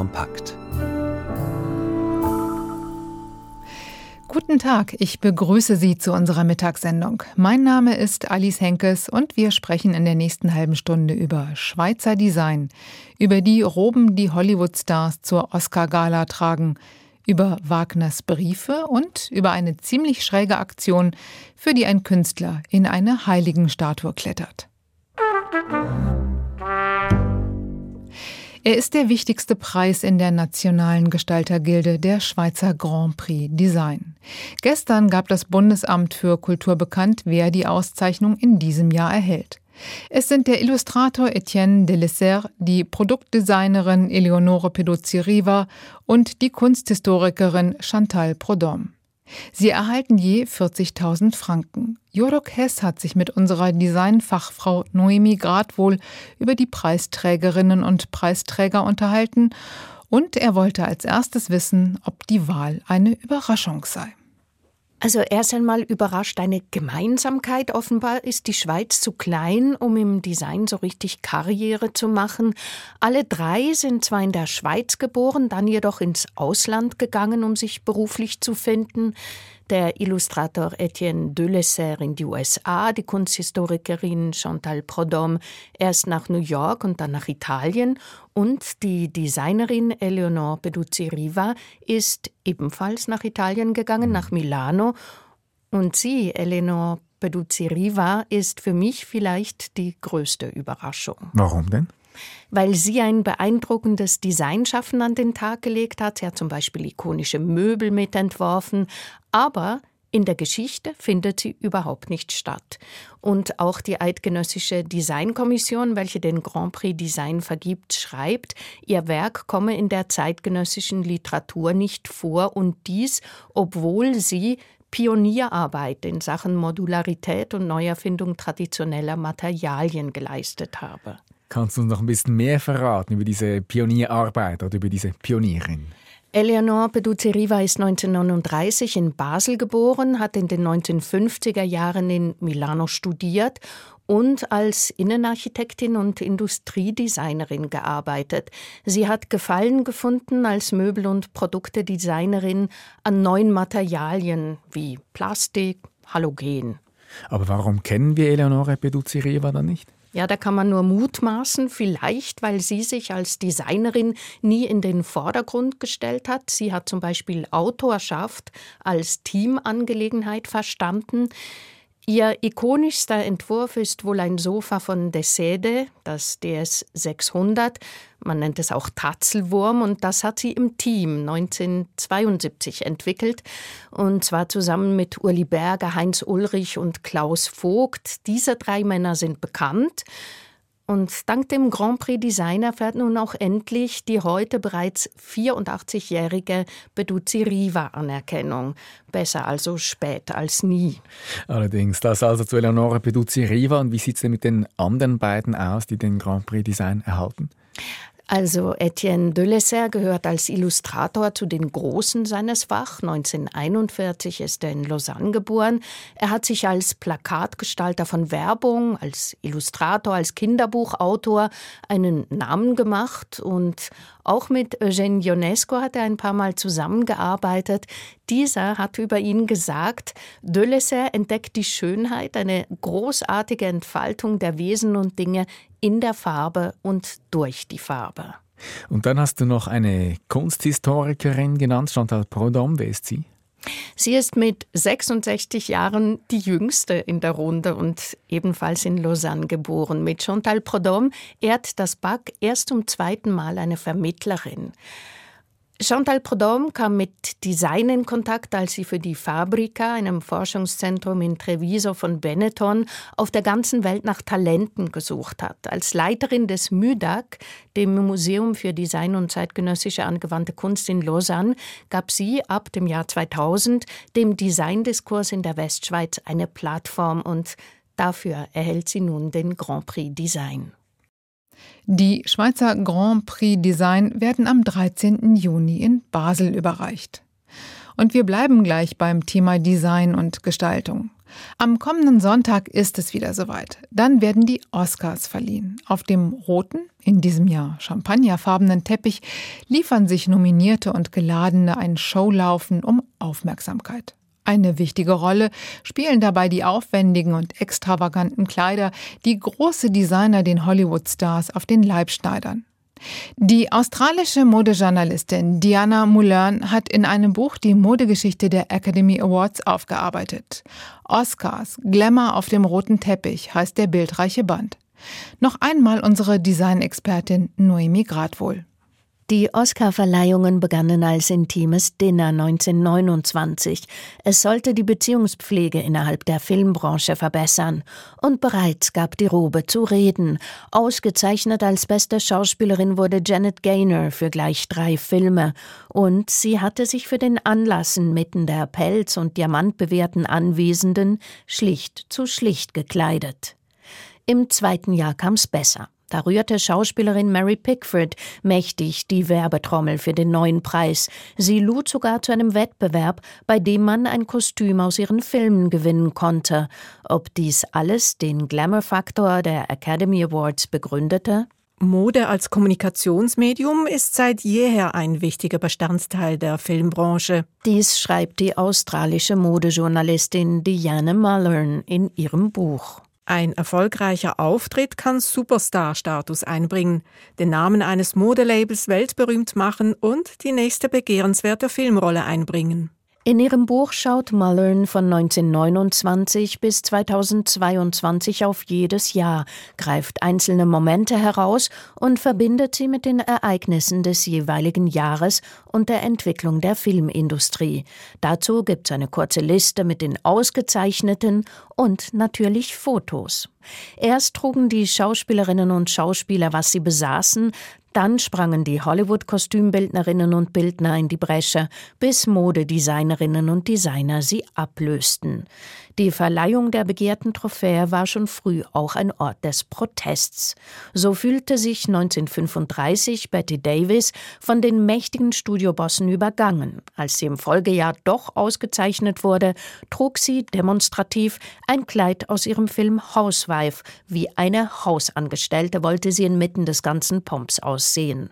kompakt. Guten Tag, ich begrüße Sie zu unserer Mittagssendung. Mein Name ist Alice Henkes und wir sprechen in der nächsten halben Stunde über Schweizer Design, über die Roben, die Hollywood-Stars zur Oscar-Gala tragen, über Wagners Briefe und über eine ziemlich schräge Aktion, für die ein Künstler in eine Heiligenstatue klettert. Er ist der wichtigste Preis in der nationalen Gestaltergilde der Schweizer Grand Prix Design. Gestern gab das Bundesamt für Kultur bekannt, wer die Auszeichnung in diesem Jahr erhält. Es sind der Illustrator Etienne Delessert, die Produktdesignerin Eleonore Peduzzi-Riva und die Kunsthistorikerin Chantal Prodhomme. Sie erhalten je 40.000 Franken. Jodok Hess hat sich mit unserer Designfachfrau Noemi Gradwohl über die Preisträgerinnen und Preisträger unterhalten und er wollte als erstes wissen, ob die Wahl eine Überraschung sei. Also erst einmal überrascht eine Gemeinsamkeit. Offenbar ist die Schweiz zu klein, um im Design so richtig Karriere zu machen. Alle drei sind zwar in der Schweiz geboren, dann jedoch ins Ausland gegangen, um sich beruflich zu finden der Illustrator Etienne Delessert in die USA, die Kunsthistorikerin Chantal Prodhomme erst nach New York und dann nach Italien und die Designerin Eleonore Peduzzi-Riva ist ebenfalls nach Italien gegangen, nach Milano. Und sie, Eleonore Peduzzi-Riva, ist für mich vielleicht die größte Überraschung. Warum denn? Weil sie ein beeindruckendes Designschaffen an den Tag gelegt hat. Sie hat zum Beispiel ikonische Möbel mitentworfen, aber in der Geschichte findet sie überhaupt nicht statt. Und auch die Eidgenössische Designkommission, welche den Grand Prix Design vergibt, schreibt, ihr Werk komme in der zeitgenössischen Literatur nicht vor und dies, obwohl sie Pionierarbeit in Sachen Modularität und Neuerfindung traditioneller Materialien geleistet habe. Kannst du uns noch ein bisschen mehr verraten über diese Pionierarbeit oder über diese Pionierin? Eleonore Peduzzi-Riva ist 1939 in Basel geboren, hat in den 1950er Jahren in Milano studiert und als Innenarchitektin und Industriedesignerin gearbeitet. Sie hat Gefallen gefunden als Möbel- und Produktedesignerin an neuen Materialien wie Plastik, Halogen. Aber warum kennen wir Eleonore Peduzzi-Riva dann nicht? Ja, da kann man nur mutmaßen, vielleicht weil sie sich als Designerin nie in den Vordergrund gestellt hat. Sie hat zum Beispiel Autorschaft als Teamangelegenheit verstanden. Ihr ikonischster Entwurf ist wohl ein Sofa von Desede, das DS 600. Man nennt es auch Tatzelwurm und das hat sie im Team 1972 entwickelt und zwar zusammen mit Uli Berger, Heinz Ulrich und Klaus Vogt. Diese drei Männer sind bekannt. Und dank dem Grand Prix Design erfährt nun auch endlich die heute bereits 84-jährige Beduzzi Riva Anerkennung. Besser also spät als nie. Allerdings, das also zu Eleonore Beduzzi Riva. Und wie sieht es denn mit den anderen beiden aus, die den Grand Prix Design erhalten? Also Etienne Delessert gehört als Illustrator zu den Großen seines Fach. 1941 ist er in Lausanne geboren. Er hat sich als Plakatgestalter von Werbung, als Illustrator, als Kinderbuchautor einen Namen gemacht und auch mit Eugène Ionesco hat er ein paar Mal zusammengearbeitet. Dieser hat über ihn gesagt, Delessert entdeckt die Schönheit, eine großartige Entfaltung der Wesen und Dinge in der Farbe und durch die Farbe. Und dann hast du noch eine Kunsthistorikerin genannt, Chantal Prodhomme. Wer ist sie? Sie ist mit 66 Jahren die jüngste in der Runde und ebenfalls in Lausanne geboren. Mit Chantal Prodhomme ehrt das BAC erst zum zweiten Mal eine Vermittlerin. Chantal Prodhomme kam mit Design in Kontakt, als sie für die Fabrica, einem Forschungszentrum in Treviso von Benetton, auf der ganzen Welt nach Talenten gesucht hat. Als Leiterin des MÜDAC, dem Museum für Design und zeitgenössische angewandte Kunst in Lausanne, gab sie ab dem Jahr 2000 dem Designdiskurs in der Westschweiz eine Plattform und dafür erhält sie nun den Grand Prix Design. Die Schweizer Grand Prix Design werden am 13. Juni in Basel überreicht. Und wir bleiben gleich beim Thema Design und Gestaltung. Am kommenden Sonntag ist es wieder soweit. Dann werden die Oscars verliehen. Auf dem roten, in diesem Jahr champagnerfarbenen Teppich liefern sich Nominierte und Geladene ein Showlaufen um Aufmerksamkeit. Eine wichtige Rolle spielen dabei die aufwendigen und extravaganten Kleider, die große Designer den Hollywood-Stars auf den Leib schneidern. Die australische Modejournalistin Diana Mulern hat in einem Buch die Modegeschichte der Academy Awards aufgearbeitet. Oscars, Glamour auf dem roten Teppich heißt der bildreiche Band. Noch einmal unsere Designexpertin Noemi Gradwohl. Die Oscar-Verleihungen begannen als intimes Dinner 1929. Es sollte die Beziehungspflege innerhalb der Filmbranche verbessern. Und bereits gab die Robe zu reden. Ausgezeichnet als beste Schauspielerin wurde Janet Gaynor für gleich drei Filme. Und sie hatte sich für den Anlass inmitten der Pelz- und Diamantbewehrten Anwesenden schlicht zu schlicht gekleidet. Im zweiten Jahr kam's besser. Da rührte Schauspielerin Mary Pickford mächtig die Werbetrommel für den neuen Preis. Sie lud sogar zu einem Wettbewerb, bei dem man ein Kostüm aus ihren Filmen gewinnen konnte. Ob dies alles den Glamour-Faktor der Academy Awards begründete? Mode als Kommunikationsmedium ist seit jeher ein wichtiger Bestandteil der Filmbranche. Dies schreibt die australische Modejournalistin Diana Mullern in ihrem Buch. Ein erfolgreicher Auftritt kann Superstar-Status einbringen, den Namen eines Modelabels weltberühmt machen und die nächste begehrenswerte Filmrolle einbringen. In ihrem Buch schaut Mullern von 1929 bis 2022 auf jedes Jahr, greift einzelne Momente heraus und verbindet sie mit den Ereignissen des jeweiligen Jahres und der Entwicklung der Filmindustrie. Dazu gibt es eine kurze Liste mit den ausgezeichneten und natürlich Fotos. Erst trugen die Schauspielerinnen und Schauspieler, was sie besaßen, dann sprangen die Hollywood-Kostümbildnerinnen und Bildner in die Bresche, bis Modedesignerinnen und Designer sie ablösten. Die Verleihung der begehrten Trophäe war schon früh auch ein Ort des Protests. So fühlte sich 1935 Betty Davis von den mächtigen Studiobossen übergangen. Als sie im Folgejahr doch ausgezeichnet wurde, trug sie demonstrativ ein Kleid aus ihrem Film Housewife. Wie eine Hausangestellte wollte sie inmitten des ganzen Pomps aussehen.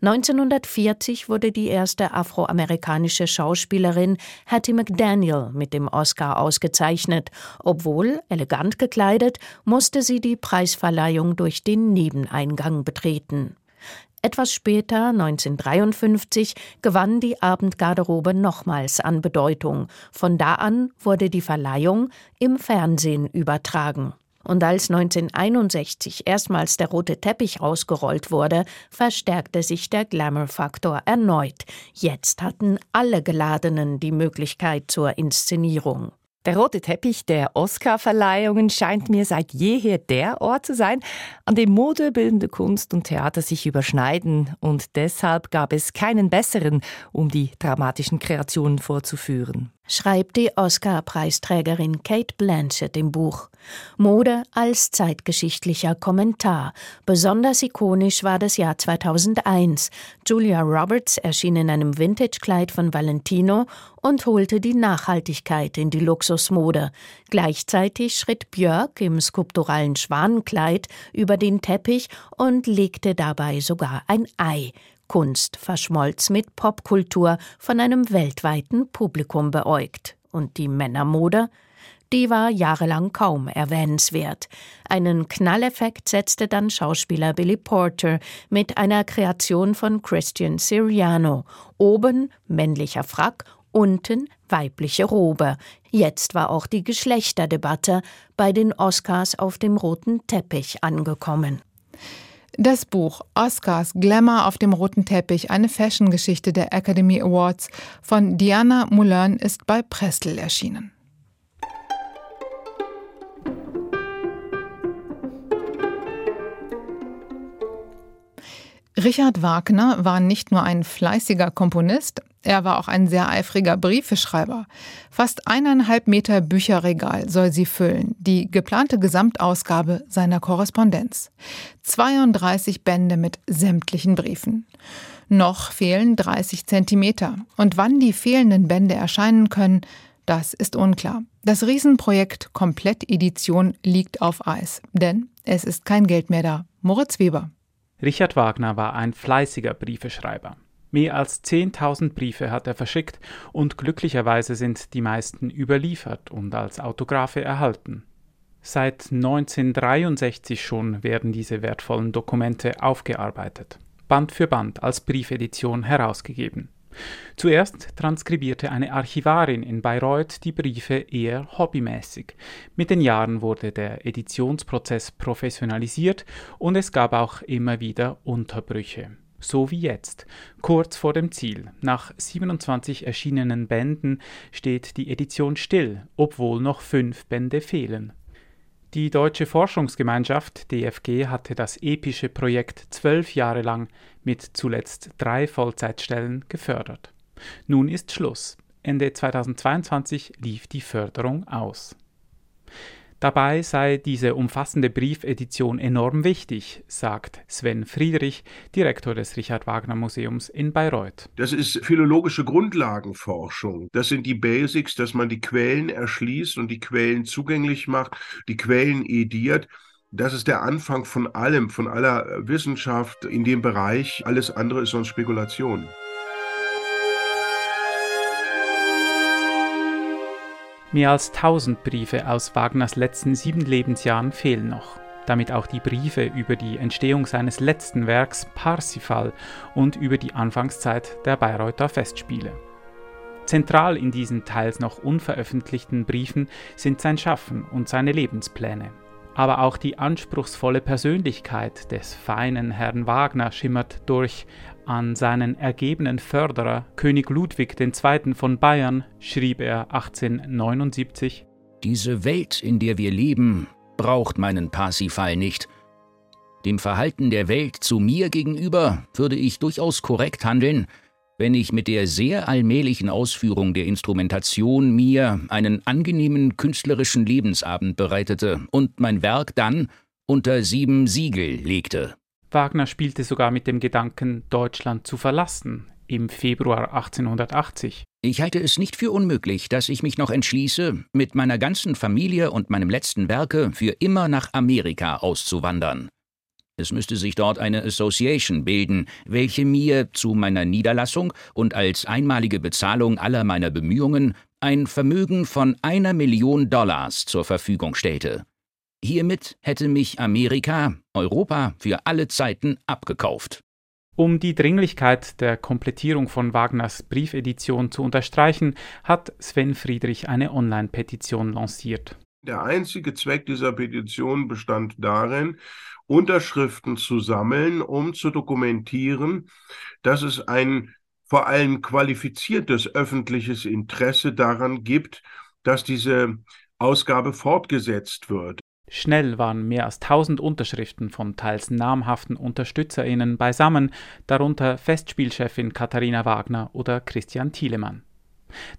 1940 wurde die erste afroamerikanische Schauspielerin Hattie McDaniel mit dem Oscar ausgezeichnet. Obwohl elegant gekleidet, musste sie die Preisverleihung durch den Nebeneingang betreten. Etwas später, 1953, gewann die Abendgarderobe nochmals an Bedeutung. Von da an wurde die Verleihung im Fernsehen übertragen. Und als 1961 erstmals der rote Teppich ausgerollt wurde, verstärkte sich der Glamour-Faktor erneut. Jetzt hatten alle Geladenen die Möglichkeit zur Inszenierung. Der rote Teppich der Oscar-Verleihungen scheint mir seit jeher der Ort zu sein, an dem Mode, bildende Kunst und Theater sich überschneiden. Und deshalb gab es keinen besseren, um die dramatischen Kreationen vorzuführen schreibt die Oscar-Preisträgerin Kate Blanchett im Buch. Mode als zeitgeschichtlicher Kommentar. Besonders ikonisch war das Jahr 2001. Julia Roberts erschien in einem Vintage-Kleid von Valentino und holte die Nachhaltigkeit in die Luxusmode. Gleichzeitig schritt Björk im skulpturalen Schwanenkleid über den Teppich und legte dabei sogar ein Ei. Kunst verschmolz mit Popkultur von einem weltweiten Publikum beäugt. Und die Männermode? Die war jahrelang kaum erwähnenswert. Einen Knalleffekt setzte dann Schauspieler Billy Porter mit einer Kreation von Christian Siriano. Oben männlicher Frack, unten weibliche Robe. Jetzt war auch die Geschlechterdebatte bei den Oscars auf dem roten Teppich angekommen. Das Buch Oscars Glamour auf dem roten Teppich, eine Fashion-Geschichte der Academy Awards von Diana Moulin ist bei Prestel erschienen. Richard Wagner war nicht nur ein fleißiger Komponist, er war auch ein sehr eifriger Briefeschreiber. Fast eineinhalb Meter Bücherregal soll sie füllen, die geplante Gesamtausgabe seiner Korrespondenz. 32 Bände mit sämtlichen Briefen. Noch fehlen 30 Zentimeter. Und wann die fehlenden Bände erscheinen können, Das ist unklar. Das Riesenprojekt Komplettedition liegt auf Eis, denn es ist kein Geld mehr da. Moritz Weber. Richard Wagner war ein fleißiger Briefeschreiber. Mehr als 10.000 Briefe hat er verschickt und glücklicherweise sind die meisten überliefert und als Autographe erhalten. Seit 1963 schon werden diese wertvollen Dokumente aufgearbeitet, Band für Band als Briefedition herausgegeben. Zuerst transkribierte eine Archivarin in Bayreuth die Briefe eher hobbymäßig. Mit den Jahren wurde der Editionsprozess professionalisiert und es gab auch immer wieder Unterbrüche. So wie jetzt, kurz vor dem Ziel. Nach 27 erschienenen Bänden steht die Edition still, obwohl noch fünf Bände fehlen. Die Deutsche Forschungsgemeinschaft DFG hatte das epische Projekt zwölf Jahre lang mit zuletzt drei Vollzeitstellen gefördert. Nun ist Schluss. Ende 2022 lief die Förderung aus. Dabei sei diese umfassende Briefedition enorm wichtig, sagt Sven Friedrich, Direktor des Richard Wagner Museums in Bayreuth. Das ist philologische Grundlagenforschung. Das sind die Basics, dass man die Quellen erschließt und die Quellen zugänglich macht, die Quellen ediert. Das ist der Anfang von allem, von aller Wissenschaft in dem Bereich. Alles andere ist sonst Spekulation. Mehr als 1000 Briefe aus Wagners letzten sieben Lebensjahren fehlen noch. Damit auch die Briefe über die Entstehung seines letzten Werks Parsifal und über die Anfangszeit der Bayreuther Festspiele. Zentral in diesen teils noch unveröffentlichten Briefen sind sein Schaffen und seine Lebenspläne. Aber auch die anspruchsvolle Persönlichkeit des feinen Herrn Wagner schimmert durch, an seinen ergebenen Förderer König Ludwig II. von Bayern schrieb er 1879 Diese Welt, in der wir leben, braucht meinen Parsifal nicht. Dem Verhalten der Welt zu mir gegenüber würde ich durchaus korrekt handeln, wenn ich mit der sehr allmählichen Ausführung der Instrumentation mir einen angenehmen künstlerischen Lebensabend bereitete und mein Werk dann unter sieben Siegel legte. Wagner spielte sogar mit dem Gedanken, Deutschland zu verlassen, im Februar 1880. Ich halte es nicht für unmöglich, dass ich mich noch entschließe, mit meiner ganzen Familie und meinem letzten Werke für immer nach Amerika auszuwandern. Es müsste sich dort eine Association bilden, welche mir zu meiner Niederlassung und als einmalige Bezahlung aller meiner Bemühungen ein Vermögen von einer Million Dollars zur Verfügung stellte. Hiermit hätte mich Amerika, Europa für alle Zeiten abgekauft. Um die Dringlichkeit der Komplettierung von Wagners Briefedition zu unterstreichen, hat Sven Friedrich eine Online-Petition lanciert. Der einzige Zweck dieser Petition bestand darin, Unterschriften zu sammeln, um zu dokumentieren, dass es ein vor allem qualifiziertes öffentliches Interesse daran gibt, dass diese Ausgabe fortgesetzt wird. Schnell waren mehr als 1000 Unterschriften von teils namhaften UnterstützerInnen beisammen, darunter Festspielchefin Katharina Wagner oder Christian Thielemann.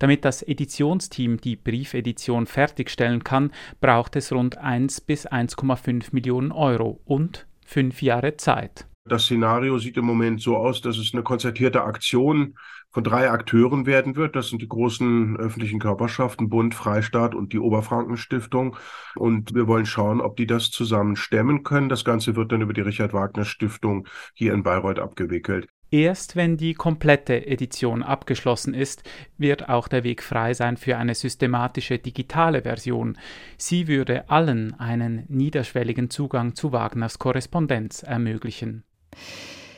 Damit das Editionsteam die Briefedition fertigstellen kann, braucht es rund 1 bis 1,5 Millionen Euro und fünf Jahre Zeit. Das Szenario sieht im Moment so aus, dass es eine konzertierte Aktion von drei Akteuren werden wird. Das sind die großen öffentlichen Körperschaften, Bund, Freistaat und die Oberfrankenstiftung. Und wir wollen schauen, ob die das zusammen stemmen können. Das Ganze wird dann über die Richard Wagner Stiftung hier in Bayreuth abgewickelt. Erst wenn die komplette Edition abgeschlossen ist, wird auch der Weg frei sein für eine systematische digitale Version. Sie würde allen einen niederschwelligen Zugang zu Wagners Korrespondenz ermöglichen.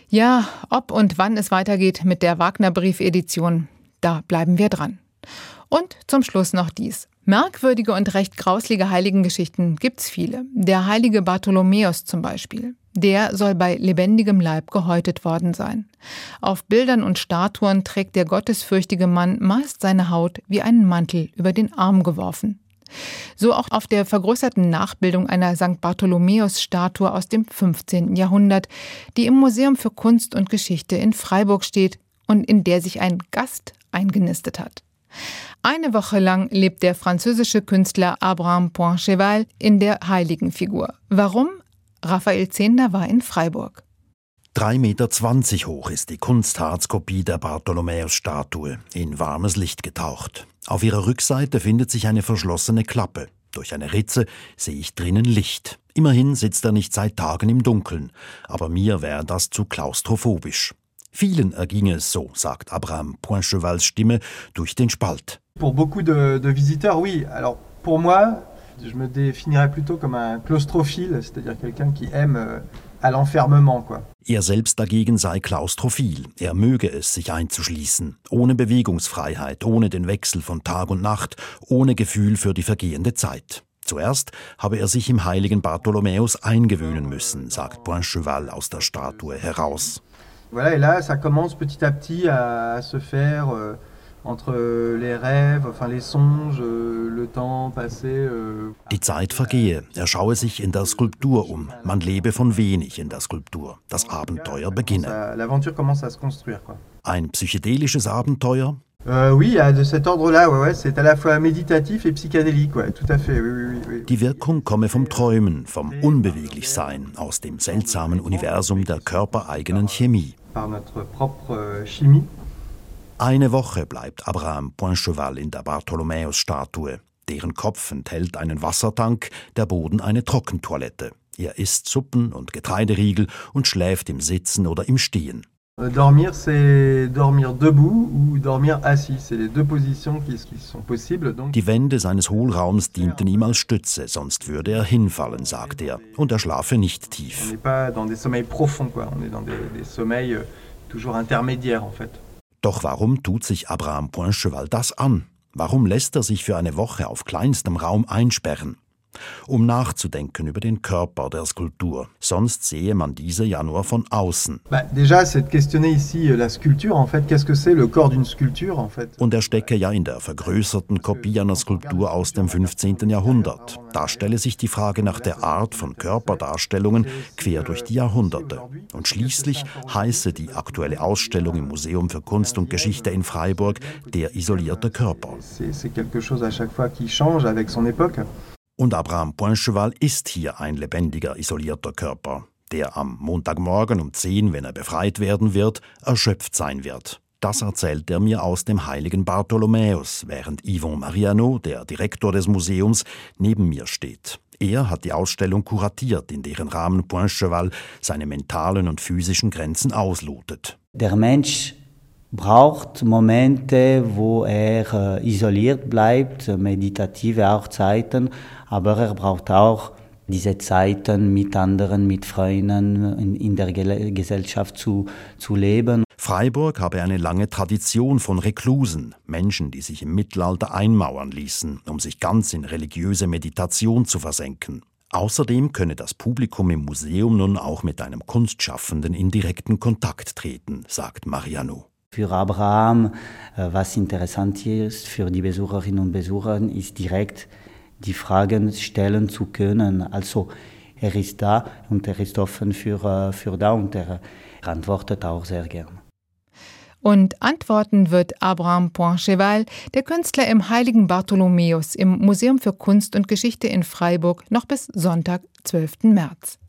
Ja, ob und wann es weitergeht mit der Wagner-Briefedition, da bleiben wir dran. Und zum Schluss noch dies. Merkwürdige und recht grauslige Heiligengeschichten gibt's viele. Der heilige Bartholomäus zum Beispiel. Der soll bei lebendigem Leib gehäutet worden sein. Auf Bildern und Statuen trägt der gottesfürchtige Mann meist seine Haut wie einen Mantel über den Arm geworfen. So auch auf der vergrößerten Nachbildung einer St. Bartholomäus-Statue aus dem 15. Jahrhundert, die im Museum für Kunst und Geschichte in Freiburg steht und in der sich ein Gast eingenistet hat. Eine Woche lang lebt der französische Künstler Abraham Poincheval in der Heiligenfigur. Warum? Raphael Zehnder war in Freiburg. 3,20 Meter hoch ist die Kunstharzkopie der Bartholomäus-Statue, in warmes Licht getaucht. Auf ihrer Rückseite findet sich eine verschlossene Klappe. Durch eine Ritze sehe ich drinnen Licht. Immerhin sitzt er nicht seit Tagen im Dunkeln, aber mir wäre das zu klaustrophobisch. Vielen erginge es so, sagt Abraham Poinchevals Stimme durch den Spalt. Pour beaucoup de, de visiteurs, oui. Alors pour moi, je me définirais plutôt comme un claustrophile, c'est-à-dire quelqu'un qui aime euh, à l'enfermement, quoi. Er selbst dagegen sei klaustrophil. Er möge es, sich einzuschließen. Ohne Bewegungsfreiheit, ohne den Wechsel von Tag und Nacht, ohne Gefühl für die vergehende Zeit. Zuerst habe er sich im heiligen Bartholomäus eingewöhnen müssen, sagt Poincheval aus der Statue heraus. Voilà, et là, ça commence petit à petit à, se faire. Euh entre les rêves, enfin les songes, le temps passé. Euh, Die Zeit vergehe. Er schaue sich in der Skulptur um. Man lebe von wenig in der Skulptur. Das Abenteuer beginne. L'aventure commence à se construire, quoi. Ein psychedelisches Abenteuer? Euh, oui, de cet ordre-là, ouais, ouais, c'est à la fois méditatif et psychédélique, ouais, tout à fait. Oui, oui, oui. Die Wirkung komme vom Träumen, vom Unbeweglichsein, aus dem seltsamen Universum der körpereigenen Chemie. Par notre propre chimie. Eine Woche bleibt Abraham Poincheval in der Bartholomäus-Statue. Deren Kopf enthält einen Wassertank, der Boden eine Trockentoilette. Er isst Suppen und Getreideriegel und schläft im Sitzen oder im Stehen. Dormir, c'est dormir debout ou dormir assis. C'est les deux positions qui, sont possibles. Die Wände seines Hohlraums dienten ihm als Stütze, sonst würde er hinfallen, sagt er. Und er schlafe nicht on tief. n'est pas dans des sommeils profonds, quoi. On est dans des, des sommeils euh, toujours intermédiaires, en fait. Doch warum tut sich Abraham Poincheval das an? Warum lässt er sich für eine Woche auf kleinstem Raum einsperren? Um nachzudenken über den Körper der Skulptur. Sonst sehe man diese ja nur von außen. Euh, Und er stecke ja in der vergrößerten Kopie einer Skulptur aus dem 15. Jahrhundert. Da stelle sich die Frage nach der Art von Körperdarstellungen quer durch die Jahrhunderte. Und schließlich heiße die aktuelle Ausstellung im Museum für Kunst und Geschichte in Freiburg der isolierte Körper. C'est quelque chose à chaque fois qui change avec son époque. Und Abraham Poincheval ist hier ein lebendiger, isolierter Körper, der am Montagmorgen um 10, wenn er befreit werden wird, erschöpft sein wird. Das erzählt er mir aus dem heiligen Bartholomäus, während Yvon Mariano, der Direktor des Museums, neben mir steht. Er hat die Ausstellung kuratiert, in deren Rahmen Poincheval seine mentalen und physischen Grenzen auslotet. Der Mensch braucht Momente, wo er äh, isoliert bleibt, äh, meditative auch Zeiten, aber er braucht auch diese Zeiten mit anderen, mit Freunden in, in der Gele Gesellschaft zu, zu leben. Freiburg habe eine lange Tradition von Reklusen, Menschen, die sich im Mittelalter einmauern ließen, um sich ganz in religiöse Meditation zu versenken. Außerdem könne das Publikum im Museum nun auch mit einem Kunstschaffenden in direkten Kontakt treten, sagt Mariano. Für Abraham, äh, was interessant ist für die Besucherinnen und Besucher, ist direkt die Fragen stellen zu können. Also er ist da und er ist offen für, äh, für da und er antwortet auch sehr gern. Und antworten wird Abraham Poincheval, der Künstler im Heiligen Bartholomäus im Museum für Kunst und Geschichte in Freiburg noch bis Sonntag, 12. März.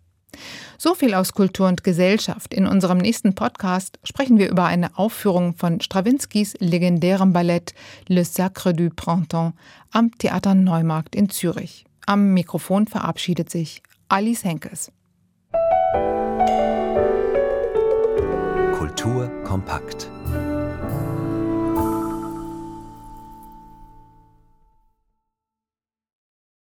So viel aus Kultur und Gesellschaft. In unserem nächsten Podcast sprechen wir über eine Aufführung von Strawinskys legendärem Ballett Le Sacre du Printemps am Theater Neumarkt in Zürich. Am Mikrofon verabschiedet sich Alice Henkes. Kultur kompakt.